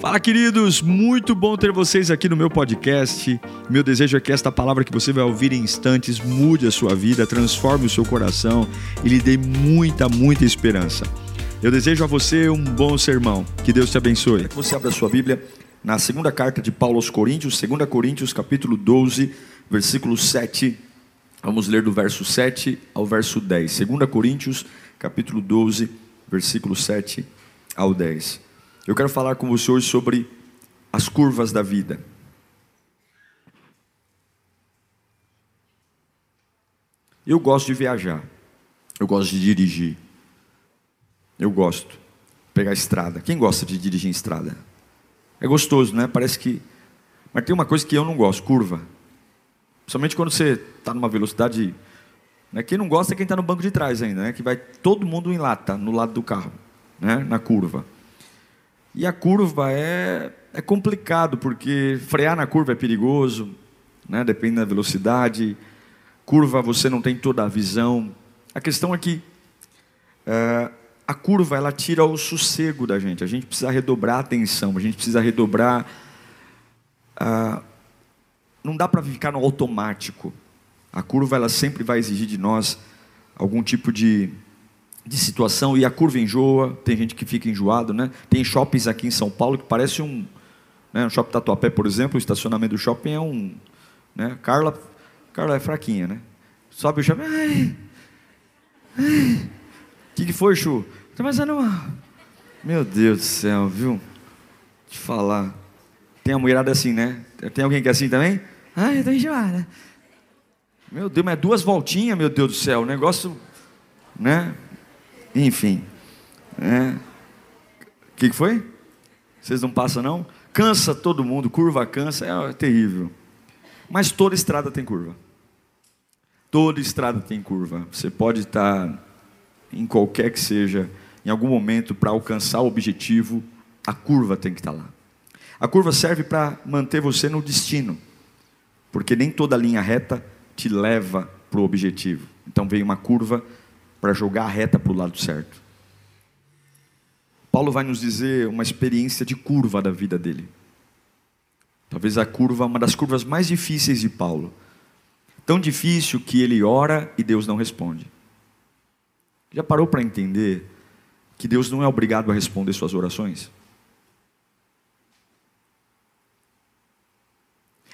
Fala, queridos! Muito bom ter vocês aqui no meu podcast. Meu desejo é que esta palavra que você vai ouvir em instantes mude a sua vida, transforme o seu coração e lhe dê muita, muita esperança. Eu desejo a você um bom sermão. Que Deus te abençoe. Você abre a sua Bíblia na segunda carta de Paulo aos Coríntios, 2 Coríntios, capítulo 12, versículo 7. Vamos ler do verso 7 ao verso 10. 2 Coríntios, capítulo 12, versículo 7 ao 10. Eu quero falar com você hoje sobre as curvas da vida. Eu gosto de viajar. Eu gosto de dirigir. Eu gosto. Pegar estrada. Quem gosta de dirigir em estrada? É gostoso, né? Parece que. Mas tem uma coisa que eu não gosto: curva. Principalmente quando você está numa velocidade. Né? Quem não gosta é quem está no banco de trás ainda, né? Que vai todo mundo em lata no lado do carro, né? Na curva. E a curva é, é complicado, porque frear na curva é perigoso, né? depende da velocidade. Curva você não tem toda a visão. A questão é que é, a curva ela tira o sossego da gente. A gente precisa redobrar a atenção, a gente precisa redobrar. Não dá para ficar no automático. A curva ela sempre vai exigir de nós algum tipo de de situação e a curva enjoa, tem gente que fica enjoado, né? Tem shoppings aqui em São Paulo que parece um, né, um shopping Tatuapé, por exemplo, o estacionamento do shopping é um, né? Carla, Carla é fraquinha, né? Sobe o shopping, ai, ai, que, que foi, Chu? Tá fazendo uma, meu Deus do céu, viu? Te falar, tem a mulherada assim, né? Tem alguém que é assim também? Ai, eu tô enjoada. Meu Deus, mas duas voltinhas, meu Deus do céu, o negócio, né? Enfim. É. O que foi? Vocês não passam, não? Cansa todo mundo, curva cansa, é terrível. Mas toda estrada tem curva. Toda estrada tem curva. Você pode estar em qualquer que seja, em algum momento, para alcançar o objetivo, a curva tem que estar lá. A curva serve para manter você no destino, porque nem toda linha reta te leva para o objetivo. Então vem uma curva para jogar a reta para o lado certo. Paulo vai nos dizer uma experiência de curva da vida dele. Talvez a curva, uma das curvas mais difíceis de Paulo. Tão difícil que ele ora e Deus não responde. Já parou para entender que Deus não é obrigado a responder suas orações?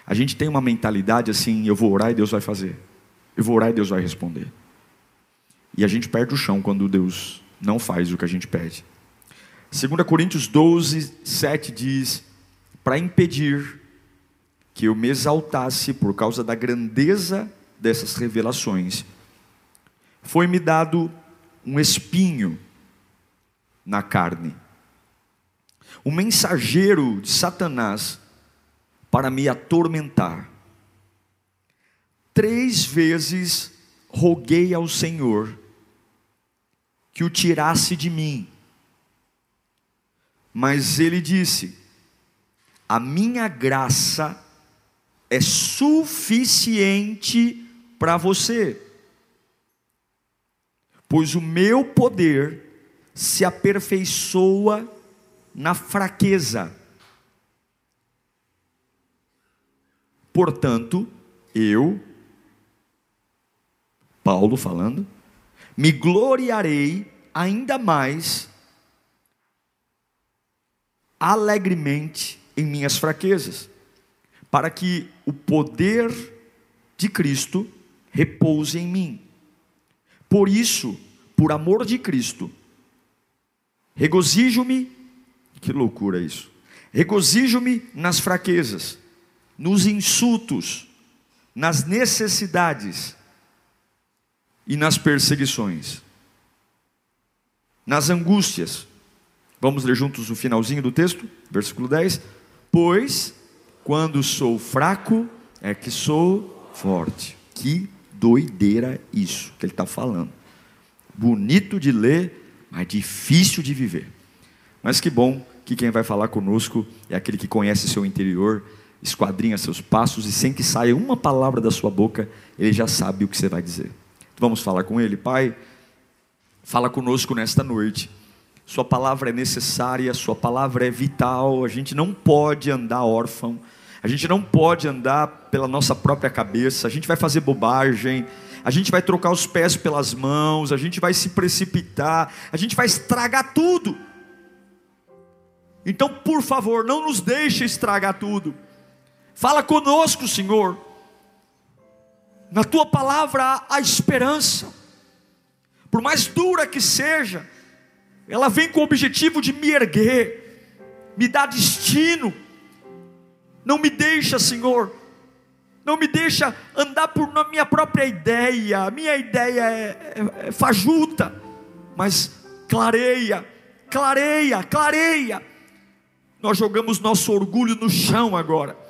A gente tem uma mentalidade assim: eu vou orar e Deus vai fazer. Eu vou orar e Deus vai responder. E a gente perde o chão quando Deus não faz o que a gente pede. 2 Coríntios 12, 7 diz: Para impedir que eu me exaltasse por causa da grandeza dessas revelações, foi-me dado um espinho na carne, um mensageiro de Satanás para me atormentar. Três vezes roguei ao Senhor que o tirasse de mim. Mas ele disse: A minha graça é suficiente para você, pois o meu poder se aperfeiçoa na fraqueza. Portanto, eu, Paulo falando, me gloriarei ainda mais alegremente em minhas fraquezas, para que o poder de Cristo repouse em mim. Por isso, por amor de Cristo, regozijo-me, que loucura isso, regozijo-me nas fraquezas, nos insultos, nas necessidades, e nas perseguições, nas angústias. Vamos ler juntos o finalzinho do texto, versículo 10. Pois quando sou fraco é que sou forte. Que doideira isso que ele está falando. Bonito de ler, mas difícil de viver. Mas que bom que quem vai falar conosco é aquele que conhece seu interior, esquadrinha seus passos e sem que saia uma palavra da sua boca, ele já sabe o que você vai dizer. Vamos falar com Ele, Pai. Fala conosco nesta noite. Sua palavra é necessária, Sua palavra é vital. A gente não pode andar órfão, a gente não pode andar pela nossa própria cabeça, a gente vai fazer bobagem, a gente vai trocar os pés pelas mãos, a gente vai se precipitar, a gente vai estragar tudo. Então, por favor, não nos deixe estragar tudo. Fala conosco, Senhor. Na tua palavra há esperança. Por mais dura que seja, ela vem com o objetivo de me erguer, me dar destino. Não me deixa, Senhor, não me deixa andar por minha própria ideia. A minha ideia é, é, é fajuta, mas clareia, clareia, clareia. Nós jogamos nosso orgulho no chão agora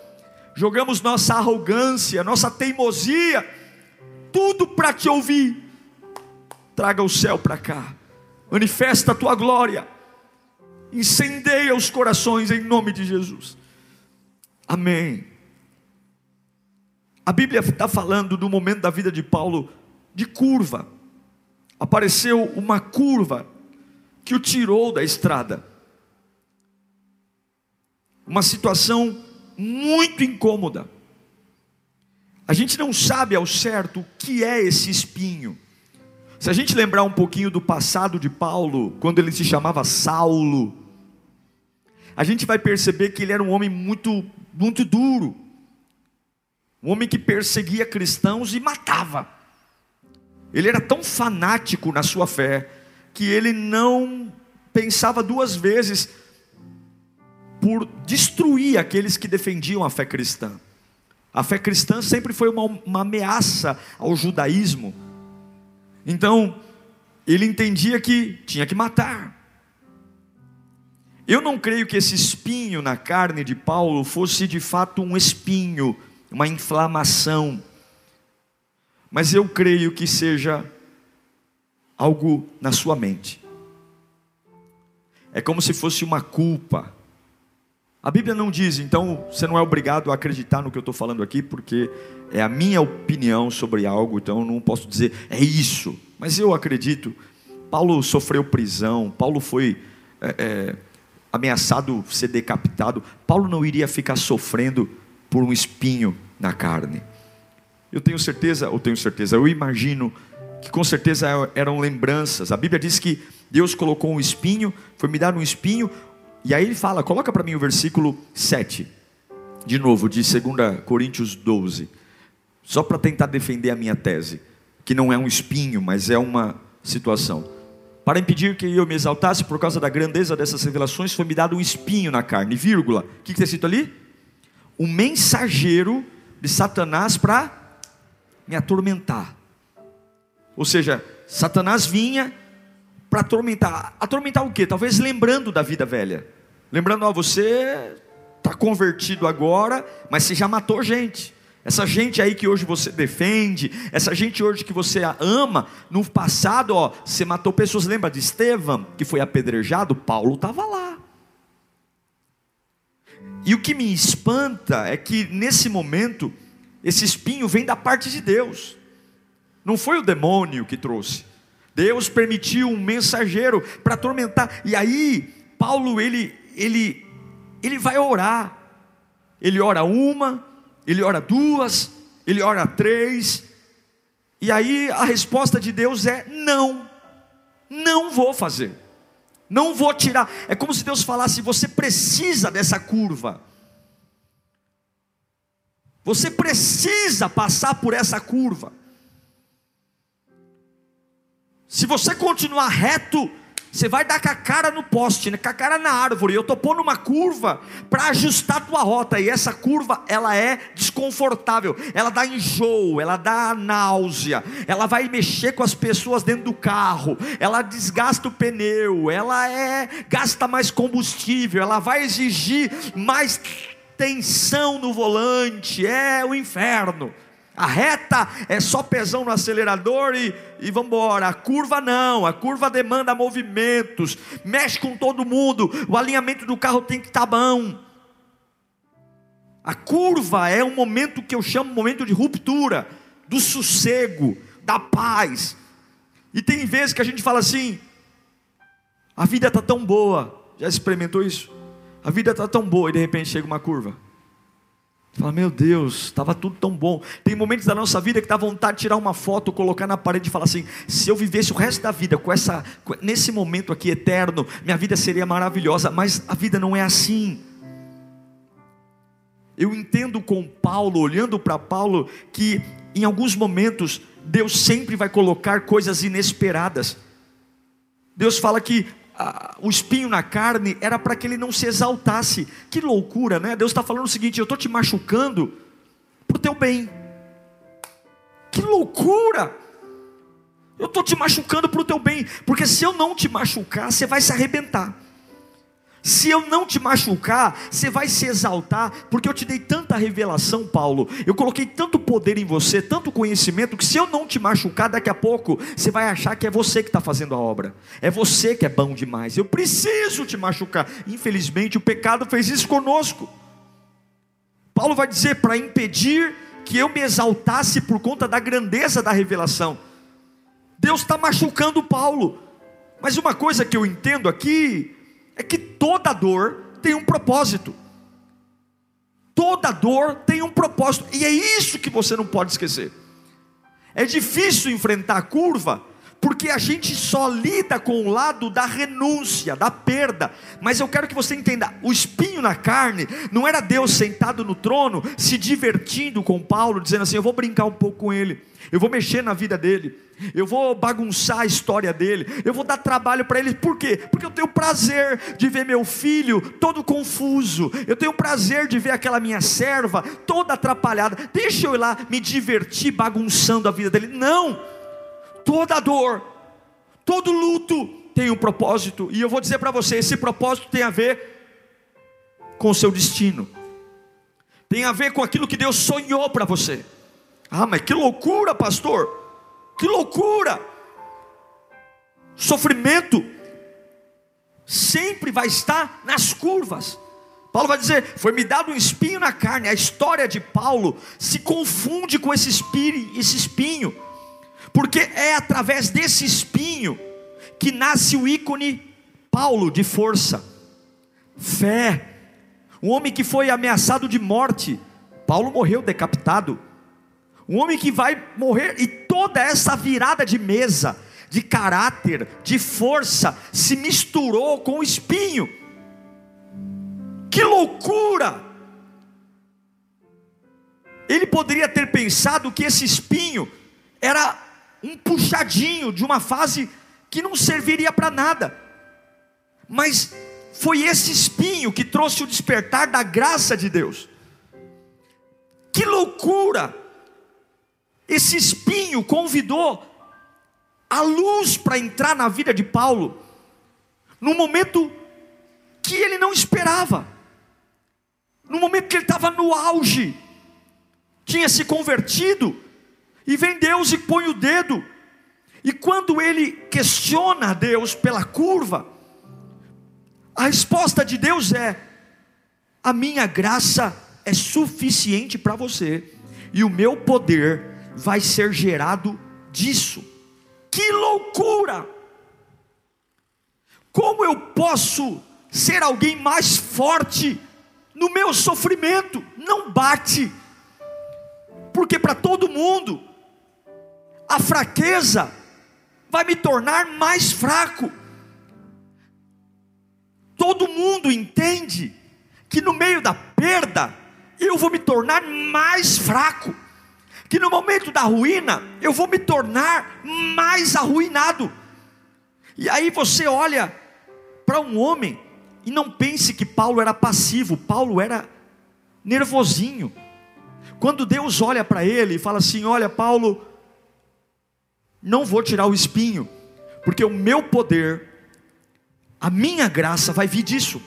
jogamos nossa arrogância, nossa teimosia, tudo para te ouvir. Traga o céu para cá, manifesta a tua glória, incendeia os corações em nome de Jesus. Amém. A Bíblia está falando do momento da vida de Paulo de curva. Apareceu uma curva que o tirou da estrada. Uma situação muito incômoda. A gente não sabe ao certo o que é esse espinho. Se a gente lembrar um pouquinho do passado de Paulo, quando ele se chamava Saulo, a gente vai perceber que ele era um homem muito, muito duro, um homem que perseguia cristãos e matava. Ele era tão fanático na sua fé que ele não pensava duas vezes por destruir aqueles que defendiam a fé cristã. A fé cristã sempre foi uma, uma ameaça ao judaísmo. Então, ele entendia que tinha que matar. Eu não creio que esse espinho na carne de Paulo fosse de fato um espinho, uma inflamação. Mas eu creio que seja algo na sua mente. É como se fosse uma culpa, a Bíblia não diz, então você não é obrigado a acreditar no que eu estou falando aqui, porque é a minha opinião sobre algo, então eu não posso dizer é isso. Mas eu acredito. Paulo sofreu prisão, Paulo foi é, é, ameaçado ser decapitado. Paulo não iria ficar sofrendo por um espinho na carne. Eu tenho certeza, ou tenho certeza, eu imagino que com certeza eram lembranças. A Bíblia diz que Deus colocou um espinho, foi me dar um espinho, e aí ele fala, coloca para mim o versículo 7, de novo, de 2 Coríntios 12, só para tentar defender a minha tese, que não é um espinho, mas é uma situação. Para impedir que eu me exaltasse por causa da grandeza dessas revelações, foi me dado um espinho na carne, vírgula. O que está escrito ali? Um mensageiro de Satanás para me atormentar. Ou seja, Satanás vinha para atormentar. Atormentar o quê? Talvez lembrando da vida velha. Lembrando, ó, você está convertido agora, mas você já matou gente. Essa gente aí que hoje você defende, essa gente hoje que você ama, no passado, ó, você matou pessoas. Lembra de Estevão, que foi apedrejado? Paulo estava lá. E o que me espanta é que nesse momento, esse espinho vem da parte de Deus, não foi o demônio que trouxe. Deus permitiu um mensageiro para atormentar. E aí, Paulo, ele, ele, ele vai orar. Ele ora uma, ele ora duas, ele ora três. E aí a resposta de Deus é: não, não vou fazer, não vou tirar. É como se Deus falasse: você precisa dessa curva. Você precisa passar por essa curva. Se você continuar reto, você vai dar com a cara no poste, né? com a cara na árvore. Eu estou pondo uma curva para ajustar a tua rota. E essa curva, ela é desconfortável. Ela dá enjoo, ela dá náusea. Ela vai mexer com as pessoas dentro do carro. Ela desgasta o pneu. Ela é gasta mais combustível. Ela vai exigir mais tensão no volante. É o inferno. A reta é só pesão no acelerador e, e vamos embora. A curva não, a curva demanda movimentos, mexe com todo mundo. O alinhamento do carro tem que estar tá bom. A curva é um momento que eu chamo momento de ruptura, do sossego, da paz. E tem vezes que a gente fala assim: A vida está tão boa. Já experimentou isso? A vida está tão boa e de repente chega uma curva. Fala, meu Deus, estava tudo tão bom. Tem momentos da nossa vida que dá vontade de tirar uma foto, colocar na parede e falar assim: se eu vivesse o resto da vida com essa, nesse momento aqui eterno, minha vida seria maravilhosa. Mas a vida não é assim. Eu entendo com Paulo, olhando para Paulo, que em alguns momentos Deus sempre vai colocar coisas inesperadas. Deus fala que ah, o espinho na carne era para que ele não se exaltasse. Que loucura, né? Deus está falando o seguinte: eu estou te machucando para o teu bem. Que loucura! Eu estou te machucando para o teu bem, porque se eu não te machucar, você vai se arrebentar. Se eu não te machucar, você vai se exaltar, porque eu te dei tanta revelação, Paulo. Eu coloquei tanto poder em você, tanto conhecimento, que se eu não te machucar, daqui a pouco você vai achar que é você que está fazendo a obra. É você que é bom demais. Eu preciso te machucar. Infelizmente, o pecado fez isso conosco. Paulo vai dizer para impedir que eu me exaltasse por conta da grandeza da revelação. Deus está machucando Paulo. Mas uma coisa que eu entendo aqui é que toda dor tem um propósito. Toda dor tem um propósito, e é isso que você não pode esquecer. É difícil enfrentar a curva, porque a gente só lida com o lado da renúncia, da perda. Mas eu quero que você entenda: o espinho na carne não era Deus sentado no trono, se divertindo com Paulo, dizendo assim: eu vou brincar um pouco com ele, eu vou mexer na vida dele eu vou bagunçar a história dele, eu vou dar trabalho para ele, por quê? Porque eu tenho prazer de ver meu filho todo confuso, eu tenho prazer de ver aquela minha serva toda atrapalhada, deixa eu ir lá me divertir bagunçando a vida dele. Não, toda dor, todo luto tem um propósito, e eu vou dizer para você: esse propósito tem a ver com o seu destino, tem a ver com aquilo que Deus sonhou para você. Ah, mas que loucura, pastor! Que loucura! Sofrimento sempre vai estar nas curvas. Paulo vai dizer: Foi-me dado um espinho na carne. A história de Paulo se confunde com esse espinho, esse espinho, porque é através desse espinho que nasce o ícone Paulo de força, fé. Um homem que foi ameaçado de morte. Paulo morreu decapitado. Um homem que vai morrer e toda essa virada de mesa, de caráter, de força, se misturou com o espinho. Que loucura! Ele poderia ter pensado que esse espinho era um puxadinho de uma fase que não serviria para nada. Mas foi esse espinho que trouxe o despertar da graça de Deus. Que loucura! Esse espinho convidou a luz para entrar na vida de Paulo, no momento que ele não esperava, no momento que ele estava no auge, tinha se convertido, e vem Deus e põe o dedo, e quando ele questiona a Deus pela curva, a resposta de Deus é: a minha graça é suficiente para você, e o meu poder vai ser gerado disso. Que loucura! Como eu posso ser alguém mais forte no meu sofrimento? Não bate, porque para todo mundo, a fraqueza vai me tornar mais fraco. Todo mundo entende que no meio da perda, eu vou me tornar mais fraco que no momento da ruína eu vou me tornar mais arruinado. E aí você olha para um homem e não pense que Paulo era passivo, Paulo era nervosinho. Quando Deus olha para ele e fala assim: Olha, Paulo, não vou tirar o espinho, porque o meu poder, a minha graça vai vir disso.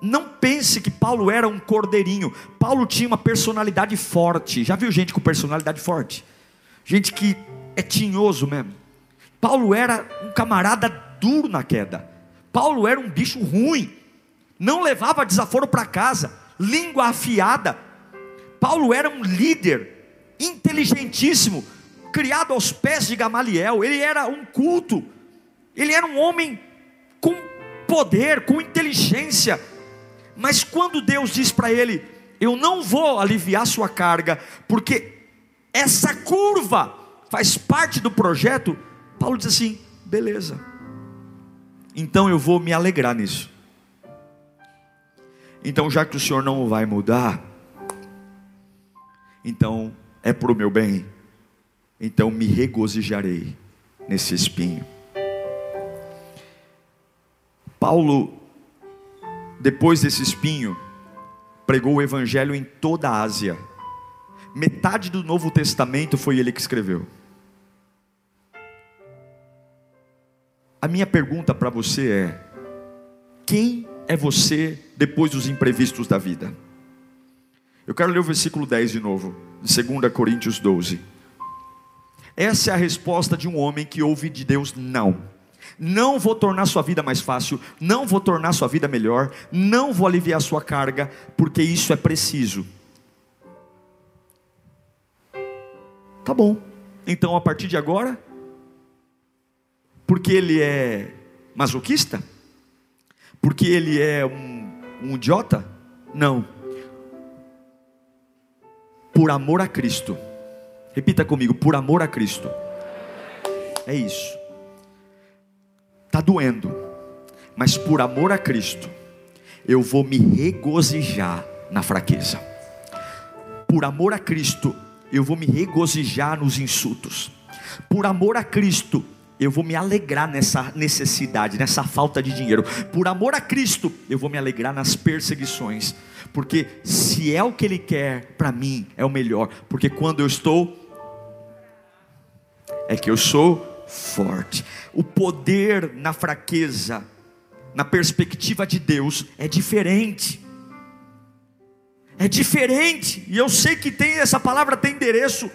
Não pense que Paulo era um cordeirinho. Paulo tinha uma personalidade forte. Já viu gente com personalidade forte? Gente que é tinhoso mesmo. Paulo era um camarada duro na queda. Paulo era um bicho ruim. Não levava desaforo para casa. Língua afiada. Paulo era um líder inteligentíssimo, criado aos pés de Gamaliel. Ele era um culto. Ele era um homem com poder, com inteligência. Mas quando Deus diz para ele: Eu não vou aliviar sua carga, porque essa curva faz parte do projeto, Paulo diz assim: beleza, então eu vou me alegrar nisso. Então, já que o Senhor não vai mudar, então é para o meu bem, então me regozijarei nesse espinho. Paulo, depois desse espinho, pregou o evangelho em toda a Ásia. Metade do Novo Testamento foi ele que escreveu. A minha pergunta para você é: quem é você depois dos imprevistos da vida? Eu quero ler o versículo 10 de novo, de 2 Coríntios 12. Essa é a resposta de um homem que ouve de Deus não. Não vou tornar sua vida mais fácil, não vou tornar sua vida melhor, não vou aliviar sua carga, porque isso é preciso. Tá bom. Então a partir de agora, porque ele é masoquista? Porque ele é um, um idiota? Não. Por amor a Cristo. Repita comigo, por amor a Cristo. É isso. Está doendo, mas por amor a Cristo, eu vou me regozijar na fraqueza. Por amor a Cristo, eu vou me regozijar nos insultos. Por amor a Cristo, eu vou me alegrar nessa necessidade, nessa falta de dinheiro. Por amor a Cristo, eu vou me alegrar nas perseguições. Porque se é o que Ele quer para mim, é o melhor. Porque quando eu estou, é que eu sou forte. O poder na fraqueza, na perspectiva de Deus, é diferente. É diferente. E eu sei que tem essa palavra tem endereço.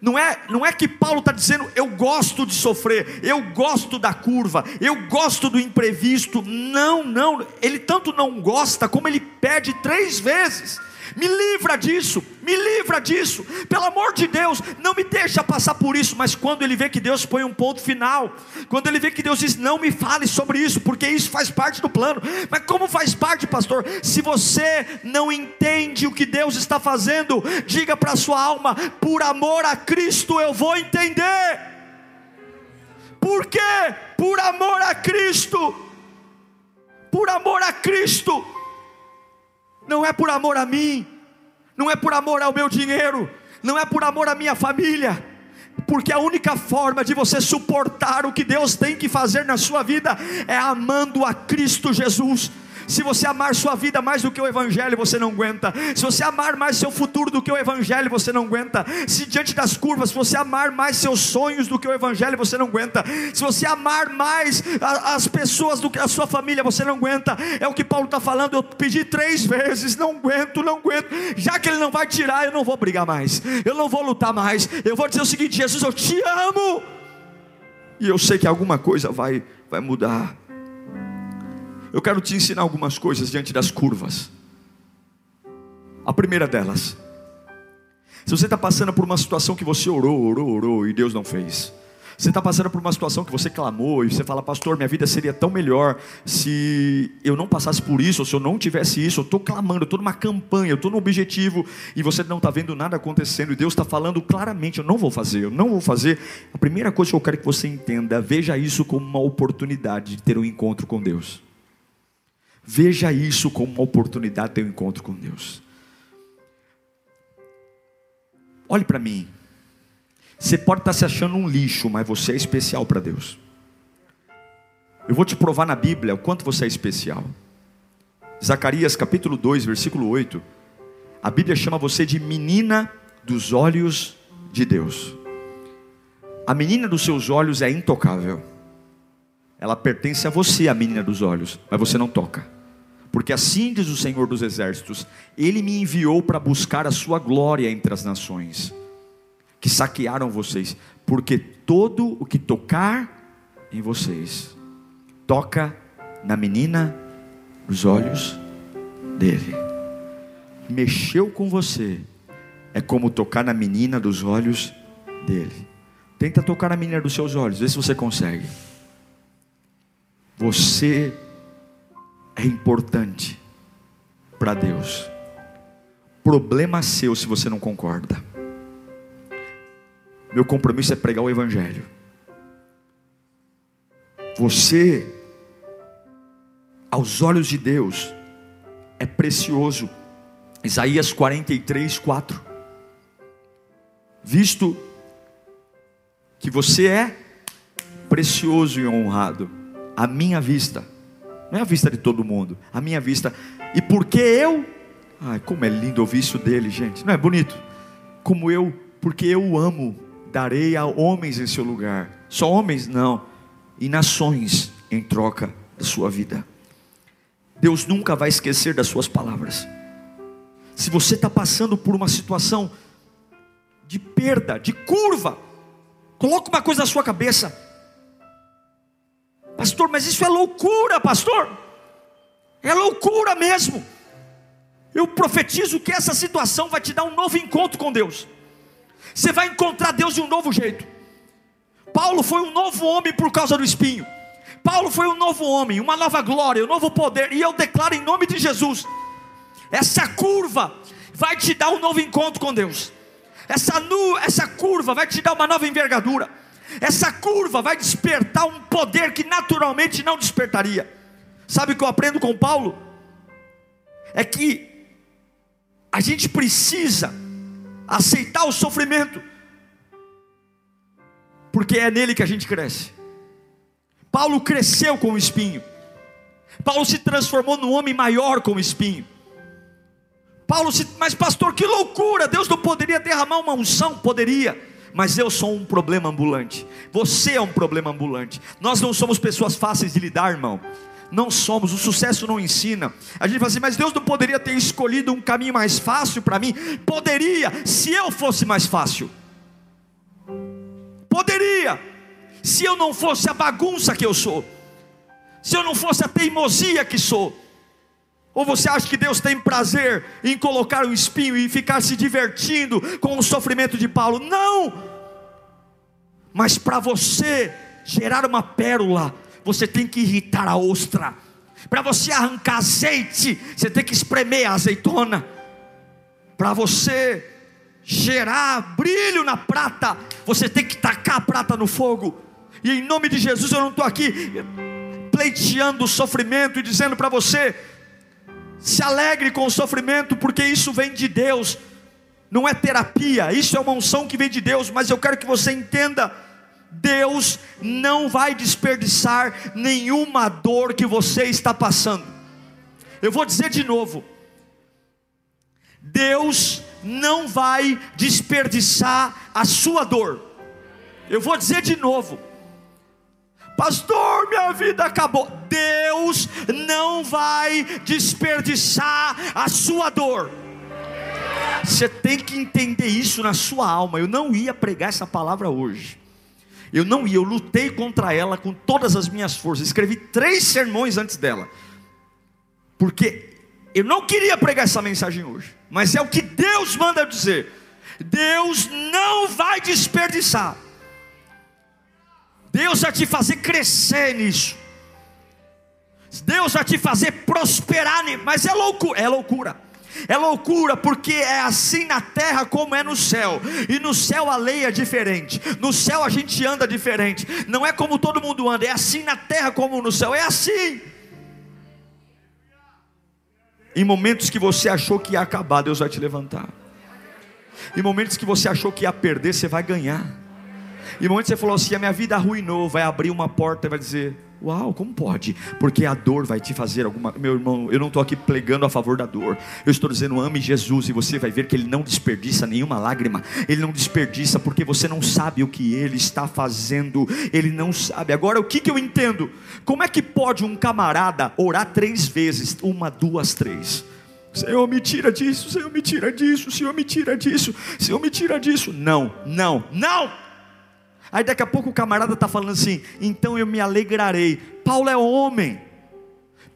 Não é, não é que Paulo está dizendo eu gosto de sofrer, eu gosto da curva, eu gosto do imprevisto. Não, não. Ele tanto não gosta como ele pede três vezes. Me livra disso, me livra disso. Pelo amor de Deus, não me deixa passar por isso. Mas quando ele vê que Deus põe um ponto final, quando ele vê que Deus diz: Não me fale sobre isso, porque isso faz parte do plano. Mas como faz parte, pastor? Se você não entende o que Deus está fazendo, diga para sua alma: Por amor a Cristo eu vou entender. Por quê? Por amor a Cristo. Por amor a Cristo não é por amor a mim, não é por amor ao meu dinheiro, não é por amor à minha família, porque a única forma de você suportar o que Deus tem que fazer na sua vida é amando a Cristo Jesus. Se você amar sua vida mais do que o Evangelho, você não aguenta. Se você amar mais seu futuro do que o Evangelho, você não aguenta. Se diante das curvas você amar mais seus sonhos do que o Evangelho, você não aguenta. Se você amar mais a, as pessoas do que a sua família, você não aguenta. É o que Paulo está falando. Eu pedi três vezes, não aguento, não aguento. Já que ele não vai tirar, eu não vou brigar mais. Eu não vou lutar mais. Eu vou dizer o seguinte: Jesus, eu te amo. E eu sei que alguma coisa vai, vai mudar. Eu quero te ensinar algumas coisas diante das curvas. A primeira delas, se você está passando por uma situação que você orou, orou, orou e Deus não fez, você está passando por uma situação que você clamou e você fala, pastor, minha vida seria tão melhor se eu não passasse por isso, ou se eu não tivesse isso. Eu estou clamando, eu estou numa campanha, eu estou no objetivo e você não está vendo nada acontecendo e Deus está falando claramente: eu não vou fazer, eu não vou fazer. A primeira coisa que eu quero que você entenda, veja isso como uma oportunidade de ter um encontro com Deus. Veja isso como uma oportunidade de um encontro com Deus. Olhe para mim. Você pode estar se achando um lixo, mas você é especial para Deus. Eu vou te provar na Bíblia o quanto você é especial. Zacarias capítulo 2, versículo 8. A Bíblia chama você de menina dos olhos de Deus. A menina dos seus olhos é intocável. Ela pertence a você, a menina dos olhos, mas você não toca. Porque assim diz o Senhor dos Exércitos: Ele me enviou para buscar a sua glória entre as nações, que saquearam vocês, porque todo o que tocar em vocês, toca na menina dos olhos dele. Mexeu com você, é como tocar na menina dos olhos dele. Tenta tocar na menina dos seus olhos, vê se você consegue. Você é importante para Deus. Problema seu se você não concorda. Meu compromisso é pregar o Evangelho. Você, aos olhos de Deus, é precioso. Isaías 43, 4. Visto que você é precioso e honrado, a minha vista, não é a vista de todo mundo, a minha vista, e porque eu, ai, como é lindo ouvir isso dele, gente, não é bonito? Como eu, porque eu o amo, darei a homens em seu lugar, só homens? Não, e nações em troca da sua vida. Deus nunca vai esquecer das suas palavras. Se você está passando por uma situação de perda, de curva, coloque uma coisa na sua cabeça, pastor, mas isso é loucura, pastor, é loucura mesmo. Eu profetizo que essa situação vai te dar um novo encontro com Deus. Você vai encontrar Deus de um novo jeito. Paulo foi um novo homem por causa do espinho. Paulo foi um novo homem, uma nova glória, um novo poder. E eu declaro em nome de Jesus: essa curva vai te dar um novo encontro com Deus. Essa, nu, essa curva vai te dar uma nova envergadura. Essa curva vai despertar um poder que naturalmente não despertaria. Sabe o que eu aprendo com Paulo? É que a gente precisa aceitar o sofrimento, porque é nele que a gente cresce. Paulo cresceu com o espinho, Paulo se transformou num homem maior com o espinho. Paulo se, mas pastor, que loucura! Deus não poderia derramar uma unção? Poderia, mas eu sou um problema ambulante. Você é um problema ambulante. Nós não somos pessoas fáceis de lidar, irmão não somos, o sucesso não ensina. A gente fala assim, mas Deus não poderia ter escolhido um caminho mais fácil para mim? Poderia, se eu fosse mais fácil. Poderia, se eu não fosse a bagunça que eu sou, se eu não fosse a teimosia que sou. Ou você acha que Deus tem prazer em colocar o espinho e ficar se divertindo com o sofrimento de Paulo? Não! Mas para você gerar uma pérola, você tem que irritar a ostra. Para você arrancar azeite, você tem que espremer a azeitona. Para você gerar brilho na prata, você tem que tacar a prata no fogo. E em nome de Jesus, eu não estou aqui pleiteando o sofrimento e dizendo para você, se alegre com o sofrimento, porque isso vem de Deus, não é terapia, isso é uma unção que vem de Deus, mas eu quero que você entenda Deus não vai desperdiçar nenhuma dor que você está passando. Eu vou dizer de novo: Deus não vai desperdiçar a sua dor. Eu vou dizer de novo. Pastor, minha vida acabou. Deus não vai desperdiçar a sua dor. Você tem que entender isso na sua alma. Eu não ia pregar essa palavra hoje. Eu não ia, eu lutei contra ela com todas as minhas forças. Escrevi três sermões antes dela. Porque eu não queria pregar essa mensagem hoje. Mas é o que Deus manda dizer. Deus não vai desperdiçar. Deus vai te fazer crescer nisso. Deus vai te fazer prosperar nisso. Mas é loucura, é loucura. É loucura porque é assim na terra como é no céu. E no céu a lei é diferente. No céu a gente anda diferente. Não é como todo mundo anda, é assim na terra como no céu. É assim. Em momentos que você achou que ia acabar, Deus vai te levantar. Em momentos que você achou que ia perder, você vai ganhar. Em momentos que você falou assim: a minha vida arruinou, vai abrir uma porta e vai dizer: Uau, como pode? Porque a dor vai te fazer alguma. Meu irmão, eu não estou aqui pregando a favor da dor. Eu estou dizendo, ame Jesus e você vai ver que Ele não desperdiça nenhuma lágrima. Ele não desperdiça porque você não sabe o que Ele está fazendo. Ele não sabe. Agora, o que, que eu entendo? Como é que pode um camarada orar três vezes? Uma, duas, três. Senhor, me tira disso, Senhor, me tira disso, Senhor, me tira disso, Senhor, me tira disso. Não, não, não. Aí daqui a pouco o camarada está falando assim: então eu me alegrarei. Paulo é homem,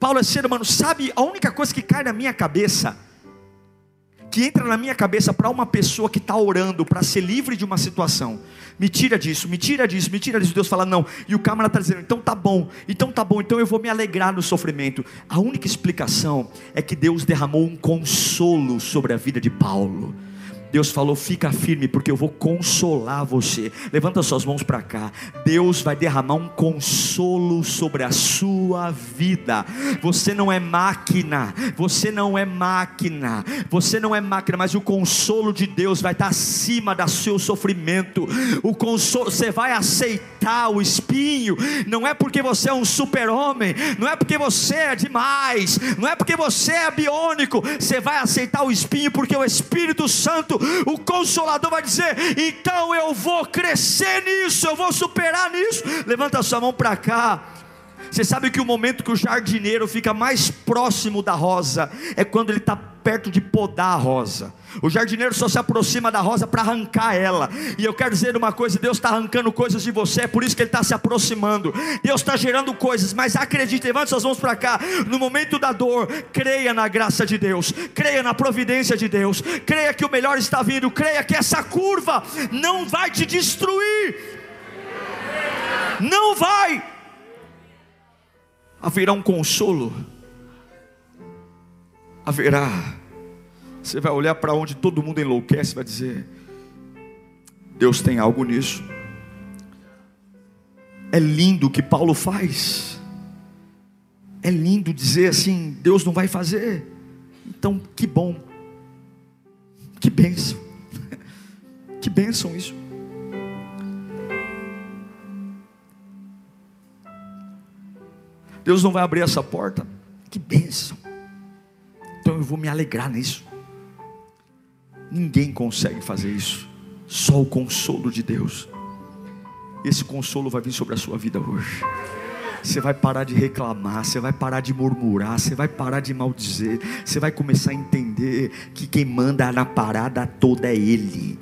Paulo é ser humano. Sabe a única coisa que cai na minha cabeça? que entra na minha cabeça para uma pessoa que está orando para ser livre de uma situação. Me tira disso, me tira disso, me tira disso. Deus fala, não. E o câmara está dizendo, então tá bom, então tá bom, então eu vou me alegrar no sofrimento. A única explicação é que Deus derramou um consolo sobre a vida de Paulo. Deus falou: fica firme, porque eu vou consolar você. Levanta suas mãos para cá. Deus vai derramar um consolo sobre a sua vida. Você não é máquina, você não é máquina, você não é máquina, mas o consolo de Deus vai estar acima do seu sofrimento. O consolo, você vai aceitar o espinho, não é porque você é um super-homem, não é porque você é demais, não é porque você é biônico, você vai aceitar o espinho, porque o Espírito Santo o consolador vai dizer: então eu vou crescer nisso, eu vou superar nisso. Levanta sua mão para cá. Você sabe que o momento que o jardineiro fica mais próximo da rosa é quando ele está perto de podar a rosa. O jardineiro só se aproxima da rosa para arrancar ela. E eu quero dizer uma coisa: Deus está arrancando coisas de você, é por isso que Ele está se aproximando. Deus está gerando coisas, mas acredite, levante suas mãos para cá. No momento da dor, creia na graça de Deus, creia na providência de Deus, creia que o melhor está vindo, creia que essa curva não vai te destruir. Não vai. Haverá um consolo. Haverá você vai olhar para onde todo mundo enlouquece e vai dizer: Deus tem algo nisso. É lindo o que Paulo faz. É lindo dizer assim: Deus não vai fazer. Então, que bom. Que bênção. Que bênção isso. Deus não vai abrir essa porta. Que bênção. Então eu vou me alegrar nisso. Ninguém consegue fazer isso, só o consolo de Deus. Esse consolo vai vir sobre a sua vida hoje. Você vai parar de reclamar, você vai parar de murmurar, você vai parar de maldizer, você vai começar a entender que quem manda na parada toda é Ele.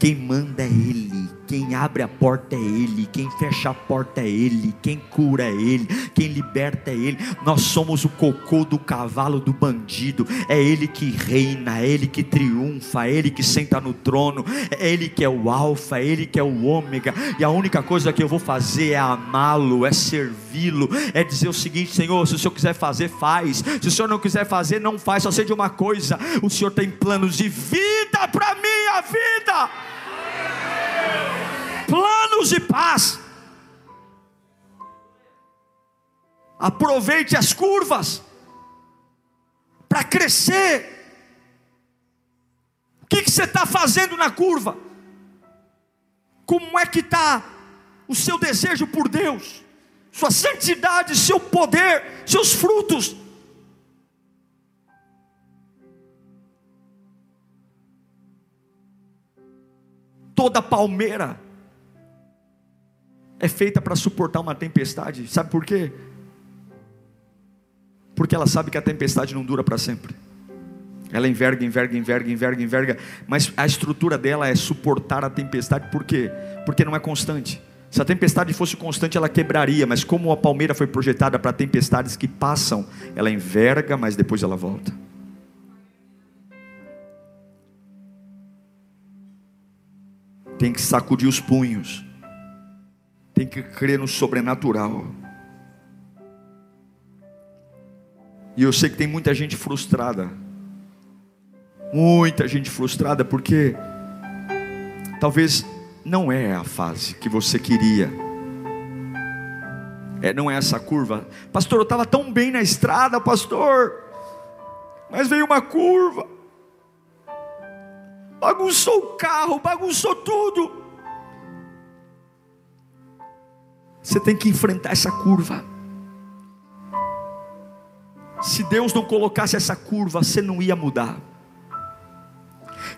Quem manda é Ele, quem abre a porta é Ele, quem fecha a porta é Ele, quem cura é Ele, quem liberta é Ele. Nós somos o cocô do cavalo do bandido, é Ele que reina, é Ele que triunfa, é Ele que senta no trono, é Ele que é o Alfa, é Ele que é o Ômega, e a única coisa que eu vou fazer é amá-lo, é servi-lo, é dizer o seguinte: Senhor, se o Senhor quiser fazer, faz, se o Senhor não quiser fazer, não faz, só sei de uma coisa: o Senhor tem planos de vida para minha vida planos de paz. Aproveite as curvas para crescer. O que, que você está fazendo na curva? Como é que está o seu desejo por Deus, sua santidade, seu poder, seus frutos? Toda palmeira é feita para suportar uma tempestade. Sabe por quê? Porque ela sabe que a tempestade não dura para sempre. Ela enverga, enverga, enverga, enverga, enverga, mas a estrutura dela é suportar a tempestade. Por quê? Porque não é constante. Se a tempestade fosse constante, ela quebraria, mas como a palmeira foi projetada para tempestades que passam, ela enverga, mas depois ela volta. Tem que sacudir os punhos tem que crer no sobrenatural. E eu sei que tem muita gente frustrada. Muita gente frustrada porque talvez não é a fase que você queria. É, não é essa curva. Pastor, eu estava tão bem na estrada, pastor. Mas veio uma curva. Bagunçou o carro, bagunçou tudo. Você tem que enfrentar essa curva. Se Deus não colocasse essa curva, você não ia mudar.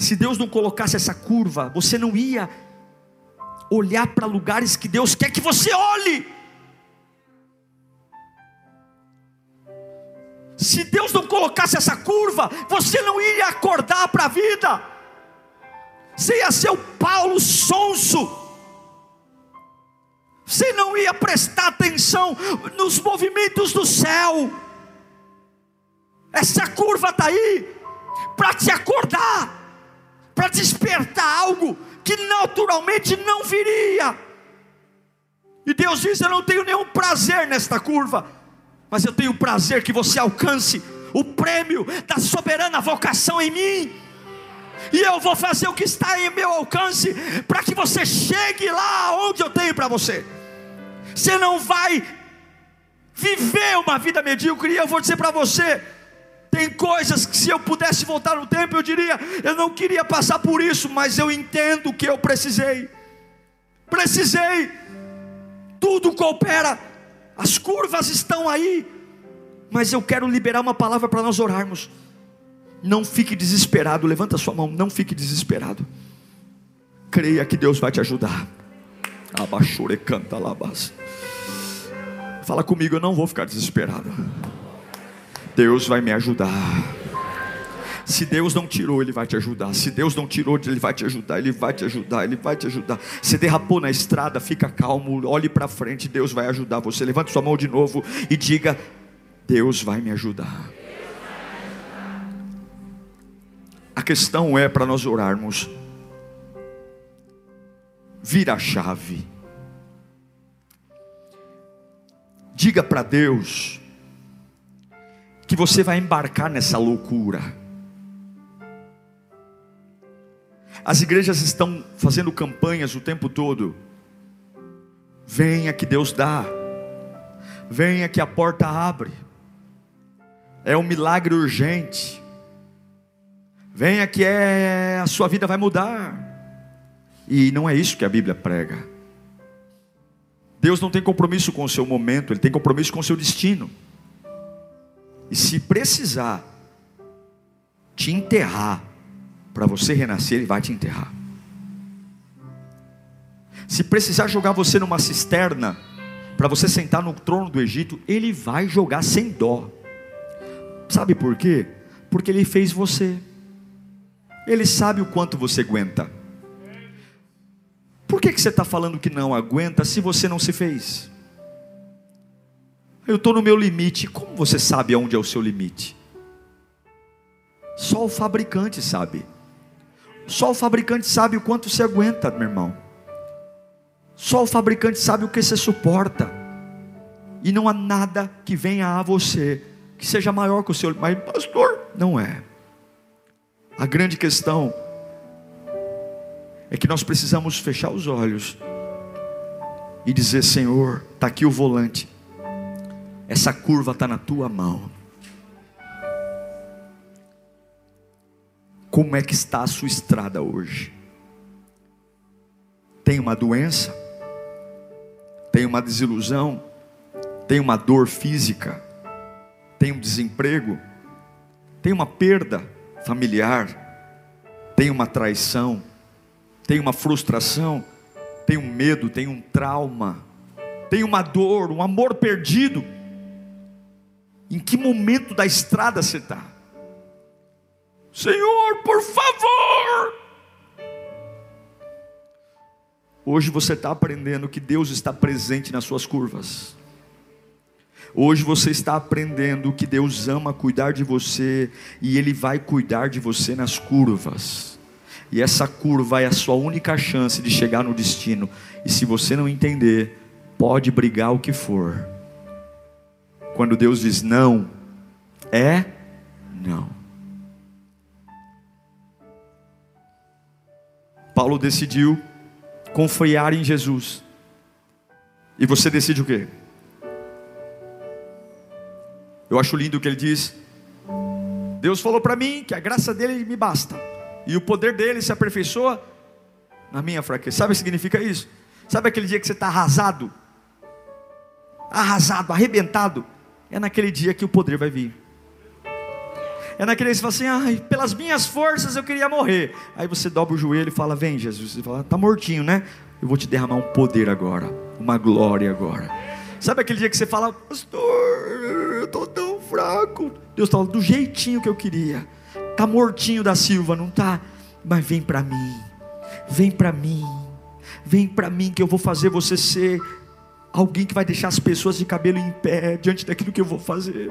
Se Deus não colocasse essa curva, você não ia olhar para lugares que Deus quer que você olhe. Se Deus não colocasse essa curva, você não ia acordar para a vida. Você ia ser o Paulo sonso você não ia prestar atenção nos movimentos do céu. Essa curva está aí, para te acordar, para despertar algo que naturalmente não viria. E Deus diz: Eu não tenho nenhum prazer nesta curva, mas eu tenho prazer que você alcance o prêmio da soberana vocação em mim. E eu vou fazer o que está em meu alcance para que você chegue lá onde eu tenho para você. Você não vai viver uma vida medíocre, e eu vou dizer para você, tem coisas que se eu pudesse voltar no tempo, eu diria, eu não queria passar por isso, mas eu entendo que eu precisei. Precisei. Tudo coopera. As curvas estão aí. Mas eu quero liberar uma palavra para nós orarmos. Não fique desesperado, levanta sua mão, não fique desesperado. Creia que Deus vai te ajudar. Abaixure canta labas. Fala comigo, eu não vou ficar desesperado. Deus vai me ajudar. Se Deus não tirou, Ele vai te ajudar. Se Deus não tirou, Ele vai te ajudar. Ele vai te ajudar. Ele vai te ajudar. Se derrapou na estrada, fica calmo. Olhe para frente. Deus vai ajudar você. Levante sua mão de novo e diga: Deus vai me ajudar. Questão é para nós orarmos. Vira a chave. Diga para Deus que você vai embarcar nessa loucura. As igrejas estão fazendo campanhas o tempo todo. Venha que Deus dá. Venha que a porta abre. É um milagre urgente. Venha que é, a sua vida vai mudar. E não é isso que a Bíblia prega. Deus não tem compromisso com o seu momento, Ele tem compromisso com o seu destino. E se precisar te enterrar, para você renascer, Ele vai te enterrar. Se precisar jogar você numa cisterna, para você sentar no trono do Egito, Ele vai jogar sem dó. Sabe por quê? Porque Ele fez você. Ele sabe o quanto você aguenta. Por que, que você está falando que não aguenta se você não se fez? Eu estou no meu limite. Como você sabe aonde é o seu limite? Só o fabricante sabe. Só o fabricante sabe o quanto você aguenta, meu irmão. Só o fabricante sabe o que você suporta. E não há nada que venha a você que seja maior que o seu. Mas, pastor, não é. A grande questão é que nós precisamos fechar os olhos e dizer: Senhor, está aqui o volante, essa curva está na tua mão. Como é que está a sua estrada hoje? Tem uma doença? Tem uma desilusão? Tem uma dor física? Tem um desemprego? Tem uma perda familiar? Tem uma traição? tem uma frustração, tem um medo, tem um trauma, tem uma dor, um amor perdido. Em que momento da estrada você está? Senhor, por favor. Hoje você está aprendendo que Deus está presente nas suas curvas. Hoje você está aprendendo que Deus ama cuidar de você e Ele vai cuidar de você nas curvas. E essa curva é a sua única chance de chegar no destino. E se você não entender, pode brigar o que for. Quando Deus diz não, é não. Paulo decidiu confiar em Jesus. E você decide o quê? Eu acho lindo o que ele diz. Deus falou para mim que a graça dele me basta e o poder dele se aperfeiçoa na minha fraqueza. Sabe o que significa isso? Sabe aquele dia que você está arrasado? Arrasado, arrebentado. É naquele dia que o poder vai vir. É naquele dia que você fala assim, ai, pelas minhas forças eu queria morrer. Aí você dobra o joelho e fala, vem Jesus. Você fala, está mortinho, né? Eu vou te derramar um poder agora, uma glória agora. Sabe aquele dia que você fala, pastor, estou tão fraco. Deus fala, do jeitinho que eu queria. Tá mortinho da Silva, não tá? Mas vem para mim. Vem para mim. Vem para mim que eu vou fazer você ser alguém que vai deixar as pessoas de cabelo em pé diante daquilo que eu vou fazer.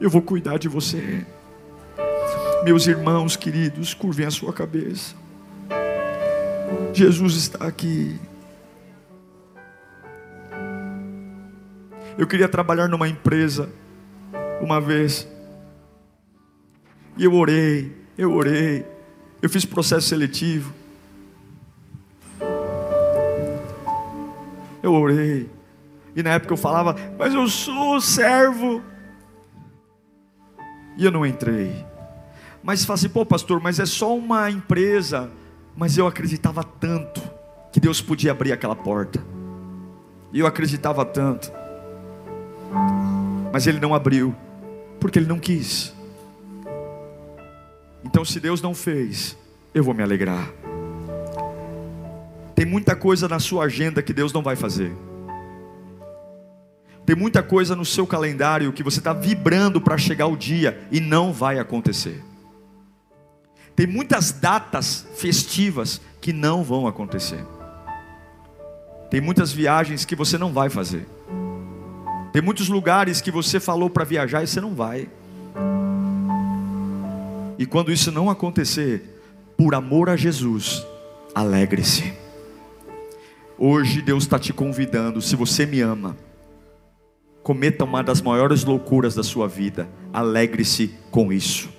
Eu vou cuidar de você. Meus irmãos queridos, curvem a sua cabeça. Jesus está aqui. Eu queria trabalhar numa empresa uma vez. E eu orei, eu orei. Eu fiz processo seletivo. Eu orei. E na época eu falava, mas eu sou servo. E eu não entrei. Mas fala assim, pô pastor, mas é só uma empresa. Mas eu acreditava tanto que Deus podia abrir aquela porta. E eu acreditava tanto. Mas Ele não abriu, porque Ele não quis. Então, se Deus não fez, eu vou me alegrar. Tem muita coisa na sua agenda que Deus não vai fazer. Tem muita coisa no seu calendário que você está vibrando para chegar o dia e não vai acontecer. Tem muitas datas festivas que não vão acontecer. Tem muitas viagens que você não vai fazer. Tem muitos lugares que você falou para viajar e você não vai. E quando isso não acontecer, por amor a Jesus, alegre-se. Hoje Deus está te convidando, se você me ama, cometa uma das maiores loucuras da sua vida, alegre-se com isso.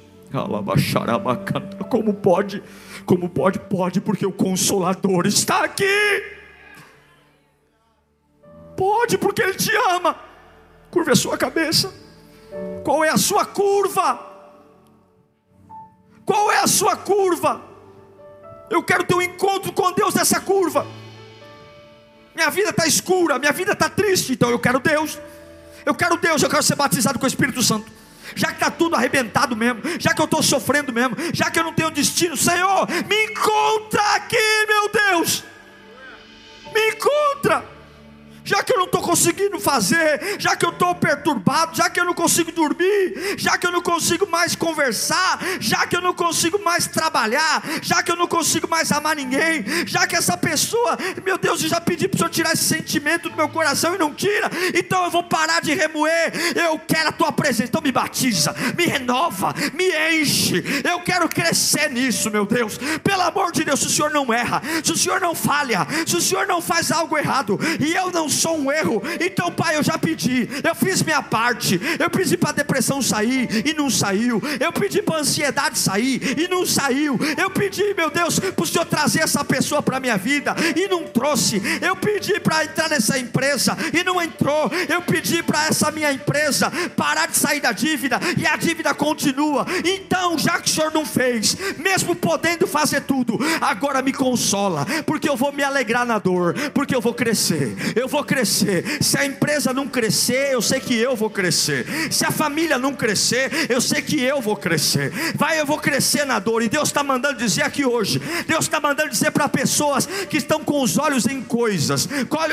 Como pode? Como pode? Pode, porque o Consolador está aqui. Pode, porque Ele te ama. Curva a sua cabeça. Qual é a sua curva? Qual é a sua curva? Eu quero ter um encontro com Deus nessa curva. Minha vida está escura, minha vida está triste, então eu quero Deus. Eu quero Deus, eu quero ser batizado com o Espírito Santo já que está tudo arrebentado mesmo, já que eu estou sofrendo mesmo, já que eu não tenho destino, Senhor, me encontra aqui, meu Deus, me encontra já que eu não estou conseguindo fazer, já que eu estou perturbado, já que eu não consigo dormir, já que eu não consigo mais conversar, já que eu não consigo mais trabalhar, já que eu não consigo mais amar ninguém, já que essa pessoa, meu Deus, eu já pedi para o Senhor tirar esse sentimento do meu coração e não tira, então eu vou parar de remoer. Eu quero a tua presença, então me batiza, me renova, me enche. Eu quero crescer nisso, meu Deus. Pelo amor de Deus, se o Senhor não erra, se o Senhor não falha, se o Senhor não faz algo errado e eu não sou um erro. Então, Pai, eu já pedi, eu fiz minha parte. Eu pedi para a depressão sair e não saiu. Eu pedi para a ansiedade sair e não saiu. Eu pedi, meu Deus, para o Senhor trazer essa pessoa para a minha vida e não trouxe. Eu pedi para entrar nessa empresa e não entrou. Eu pedi para essa minha empresa parar de sair da dívida e a dívida continua. Então, já que o Senhor não fez, mesmo podendo fazer tudo, agora me consola, porque eu vou me alegrar na dor, porque eu vou crescer. Eu vou crescer. Se a empresa não crescer, eu sei que eu vou crescer. Se a família não crescer, eu sei que eu vou crescer. Vai, eu vou crescer na dor. E Deus está mandando dizer aqui hoje. Deus está mandando dizer para pessoas que estão com os olhos em coisas,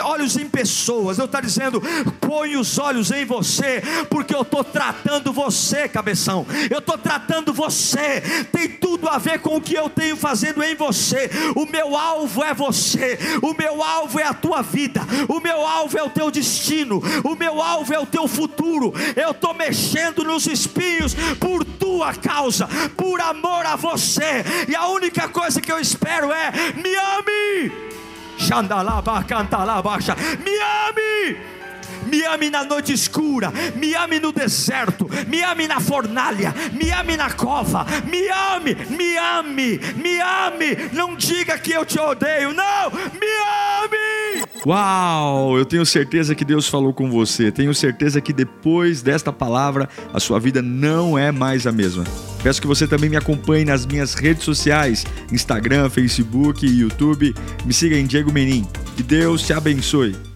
olhos em pessoas. Eu está dizendo: põe os olhos em você, porque eu estou tratando você, cabeção. Eu estou tratando você. Tem tudo a ver com o que eu tenho fazendo em você. O meu alvo é você. O meu alvo é a tua vida. O alvo é o teu destino, o meu alvo é o teu futuro. Eu estou mexendo nos espinhos por tua causa, por amor a você, e a única coisa que eu espero é: me ame. Xandalaba, cantalaba, me ame me ame na noite escura, me ame no deserto, me ame na fornalha, me ame na cova, me ame, me ame, me ame. Não diga que eu te odeio, não, me ame. Uau, eu tenho certeza que Deus falou com você. Tenho certeza que depois desta palavra a sua vida não é mais a mesma. Peço que você também me acompanhe nas minhas redes sociais: Instagram, Facebook e YouTube. Me siga em Diego Menin. Que Deus te abençoe.